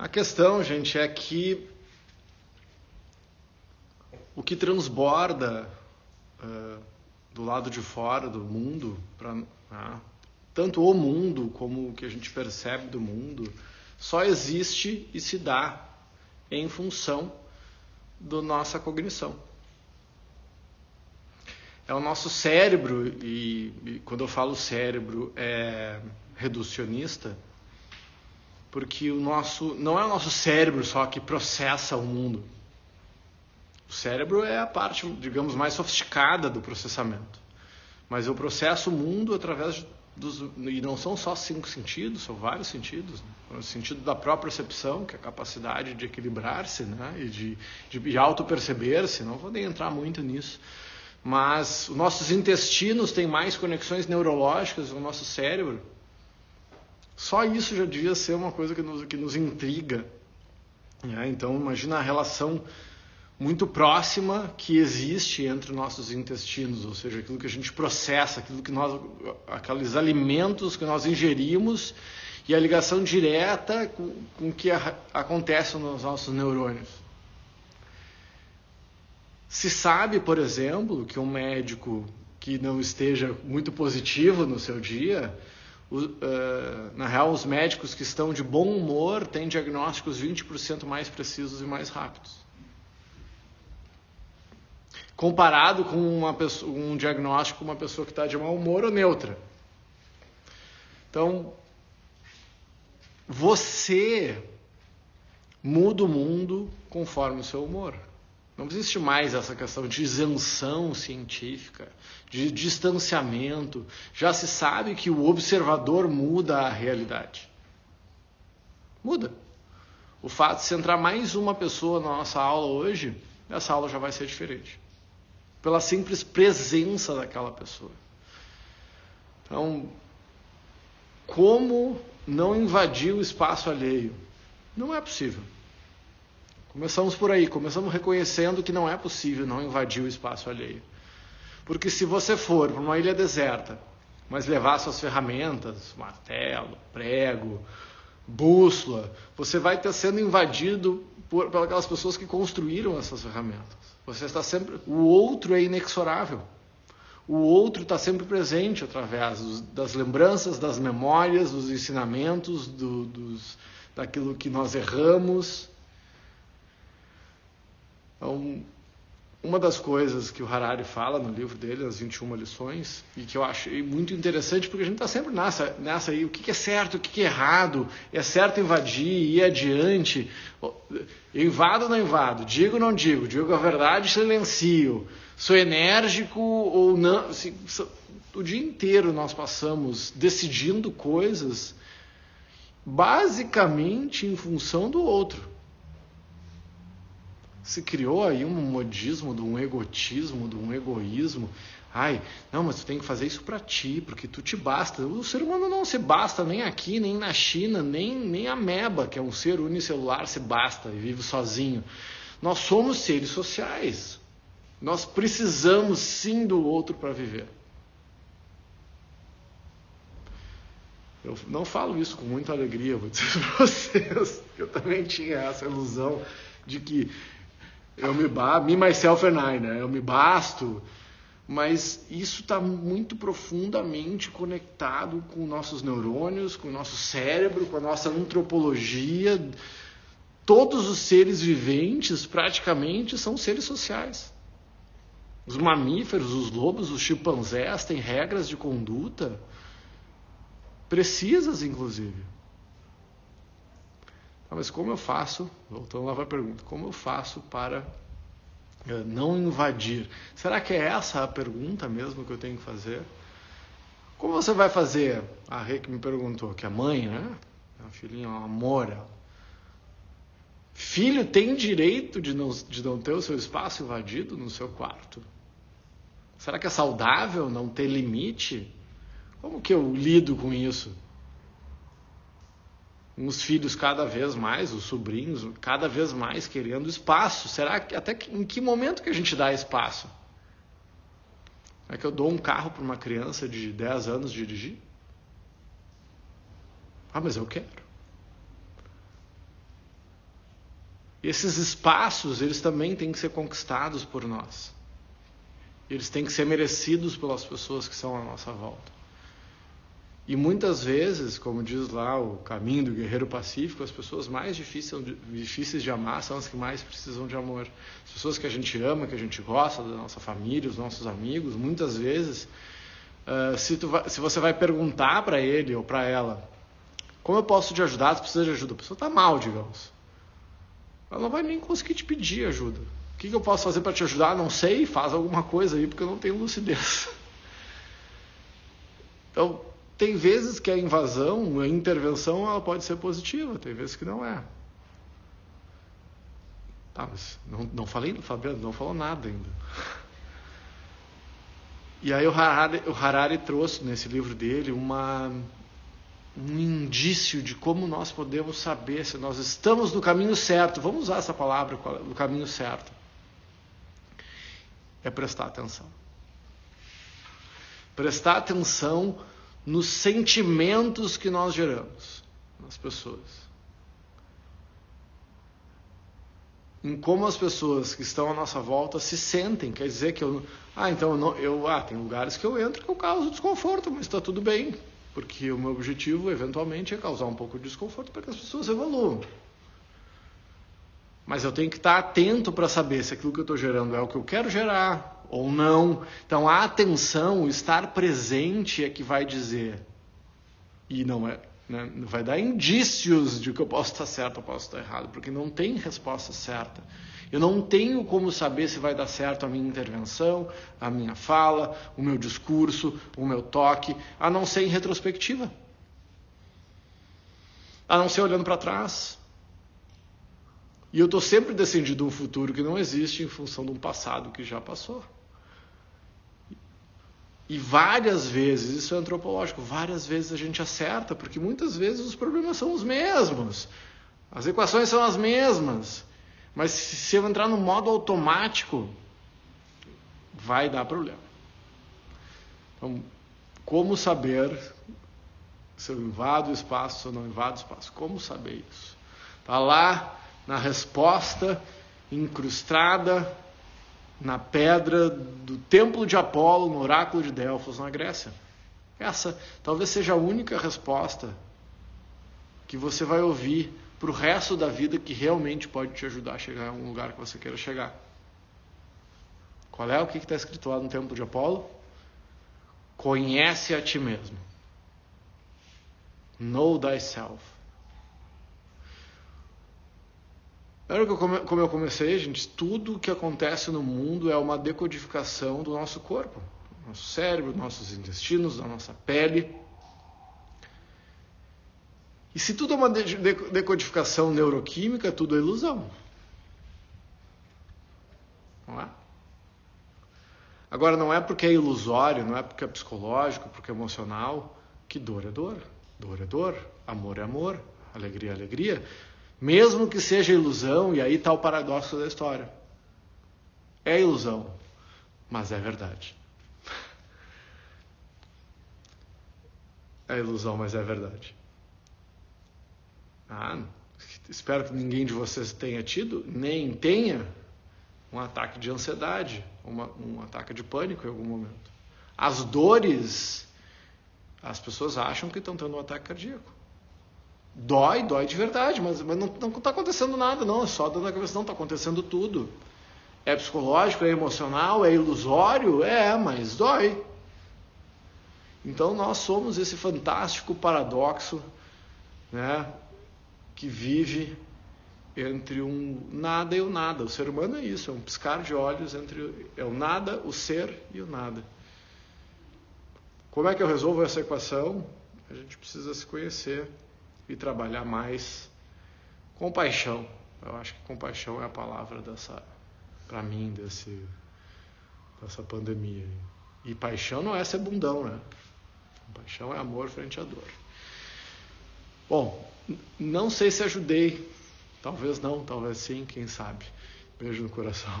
A questão, gente, é que o que transborda uh, do lado de fora do mundo, pra, uh, tanto o mundo como o que a gente percebe do mundo, só existe e se dá em função da nossa cognição. É o nosso cérebro, e, e quando eu falo cérebro é reducionista, porque o nosso não é o nosso cérebro só que processa o mundo. O cérebro é a parte, digamos, mais sofisticada do processamento. Mas eu processo o mundo através dos e não são só cinco sentidos, são vários sentidos. Né? O sentido da própria percepção, que é a capacidade de equilibrar-se, né, e de, de, de auto-perceber-se. Não vou nem entrar muito nisso. Mas os nossos intestinos têm mais conexões neurológicas no nosso cérebro só isso já devia ser uma coisa que nos, que nos intriga. Né? Então, imagina a relação muito próxima que existe entre nossos intestinos, ou seja, aquilo que a gente processa, aquilo que nós, aqueles alimentos que nós ingerimos e a ligação direta com, o que a, acontece nos nossos neurônios. Se sabe, por exemplo, que um médico que não esteja muito positivo no seu dia uh, na real, os médicos que estão de bom humor têm diagnósticos 20% mais precisos e mais rápidos. Comparado com pessoa, um diagnóstico com uma pessoa que está de mau humor ou neutra. Então, você muda o mundo conforme o seu humor. Não existe mais essa questão de isenção científica, de distanciamento. Já se sabe que o observador muda a realidade. Muda. O fato de se entrar mais uma pessoa na nossa aula hoje, essa aula já vai ser diferente. Pela simples presença daquela pessoa. Então, como não invadir o espaço alheio? Não é possível. Começamos por aí, começamos reconhecendo que não é possível não invadir o espaço alheio. Porque se você for para uma ilha deserta, mas levar suas ferramentas, martelo, prego, bússola, você vai estar sendo invadido por, por aquelas pessoas que construíram essas ferramentas. Você está sempre, o outro é inexorável. O outro está sempre presente através dos, das lembranças, das memórias, dos ensinamentos, do, dos, daquilo que nós erramos, então, uma das coisas que o Harari fala no livro dele, as 21 lições, e que eu achei muito interessante, porque a gente está sempre nessa, nessa aí, o que é certo, o que é errado, é certo invadir, ir adiante, eu invado ou não invado, digo ou não digo, digo a verdade, silencio, sou enérgico ou não, assim, o dia inteiro nós passamos decidindo coisas basicamente em função do outro se criou aí um modismo, de um egotismo, de um egoísmo. Ai, não, mas tu tem que fazer isso para ti, porque tu te basta. O ser humano não se basta nem aqui, nem na China, nem, nem a meba, que é um ser unicelular, se basta e vive sozinho. Nós somos seres sociais. Nós precisamos sim do outro para viver. Eu não falo isso com muita alegria, vou dizer para vocês. Eu também tinha essa ilusão de que eu me basto, me, myself and I, né? Eu me basto. Mas isso está muito profundamente conectado com nossos neurônios, com o nosso cérebro, com a nossa antropologia. Todos os seres viventes, praticamente, são seres sociais. Os mamíferos, os lobos, os chimpanzés têm regras de conduta precisas, inclusive. Ah, mas como eu faço, voltando lá para a pergunta, como eu faço para eh, não invadir? Será que é essa a pergunta mesmo que eu tenho que fazer? Como você vai fazer? A Rê que me perguntou, que a mãe, né? A filhinha, a Amora. Filho tem direito de não, de não ter o seu espaço invadido no seu quarto? Será que é saudável não ter limite? Como que eu lido com isso? Os filhos cada vez mais, os sobrinhos cada vez mais querendo espaço. Será que até que, em que momento que a gente dá espaço? É que eu dou um carro para uma criança de 10 anos dirigir? Ah, mas eu quero. esses espaços, eles também têm que ser conquistados por nós. Eles têm que ser merecidos pelas pessoas que são à nossa volta. E muitas vezes, como diz lá o caminho do guerreiro pacífico, as pessoas mais difíceis, de amar são as que mais precisam de amor. As pessoas que a gente ama, que a gente gosta, da nossa família, os nossos amigos, muitas vezes, uh, se, vai, se, você vai perguntar para ele ou para ela, como eu posso te ajudar? Você precisa de ajuda. A pessoa está mal, digamos. Ela não vai nem conseguir te pedir ajuda. O que, que eu posso fazer para te ajudar? Não sei, faz alguma coisa aí, porque eu não tenho lucidez. Então, tem vezes que a invasão, a intervenção, ela pode ser positiva, tem vezes que não é. Tá, mas não, não falei, Fabiano, não falou nada ainda. E aí o Harari, o Harari trouxe nesse livro dele uma, um indício de como nós podemos saber se nós estamos no caminho certo. Vamos usar essa palavra, no caminho certo. É prestar atenção. Prestar atenção nos sentimentos que nós geramos nas pessoas. Em como as pessoas que estão à nossa volta se sentem. Quer dizer que eu. Ah, então eu, não, eu ah, tem lugares que eu entro que eu causo desconforto, mas está tudo bem. Porque o meu objetivo, eventualmente, é causar um pouco de desconforto para que as pessoas evoluam. Mas eu tenho que estar atento para saber se aquilo que eu estou gerando é o que eu quero gerar ou não. Então a atenção, o estar presente é que vai dizer. E não é, né, vai dar indícios de que eu posso estar certo ou posso estar errado, porque não tem resposta certa. Eu não tenho como saber se vai dar certo a minha intervenção, a minha fala, o meu discurso, o meu toque, a não ser em retrospectiva. A não ser olhando para trás. E eu estou sempre decidindo um futuro que não existe em função de um passado que já passou. E várias vezes, isso é antropológico, várias vezes a gente acerta, porque muitas vezes os problemas são os mesmos. As equações são as mesmas. Mas se eu entrar no modo automático, vai dar problema. Então, como saber se eu invado o espaço, eu não invado o espaço? Como saber isso? Está lá na resposta incrustada na pedra do templo de Apolo, no oráculo de Delfos, na Grécia. Essa talvez seja a única resposta que você vai ouvir para o resto da vida que realmente pode te ajudar a chegar a um lugar que você queira chegar. Qual é o que está escrito lá no templo de Apolo? Conhece a ti mesmo. Know thyself. Era como eu comecei, gente, tudo que acontece no mundo é uma decodificação do nosso corpo, nosso cérebro, nossos intestinos, da nossa pele. E se tudo é uma decodificação neuroquímica, tudo é ilusão. Não é? Agora, não é porque é ilusório, não é porque é psicológico, porque é emocional, que dor é dor. Dor é dor, amor é amor, alegria é alegria. Mesmo que seja ilusão, e aí está o paradoxo da história. É ilusão, mas é verdade. É ilusão, mas é verdade. Ah, espero que ninguém de vocês tenha tido, nem tenha, um ataque de ansiedade, uma, um ataque de pânico em algum momento. As dores, as pessoas acham que estão tendo um ataque cardíaco. Dói, dói de verdade, mas, mas não está acontecendo nada, não. É só dando a cabeça, não, está acontecendo tudo. É psicológico, é emocional, é ilusório? É, mas dói. Então nós somos esse fantástico paradoxo né, que vive entre um nada e o nada. O ser humano é isso, é um piscar de olhos entre é o nada, o ser e o nada. Como é que eu resolvo essa equação? A gente precisa se conhecer e trabalhar mais compaixão. Eu acho que compaixão é a palavra dessa, para mim, desse, dessa pandemia. E paixão não é ser bundão, né? Paixão é amor frente à dor. Bom, não sei se ajudei. Talvez não, talvez sim, quem sabe. Beijo no coração.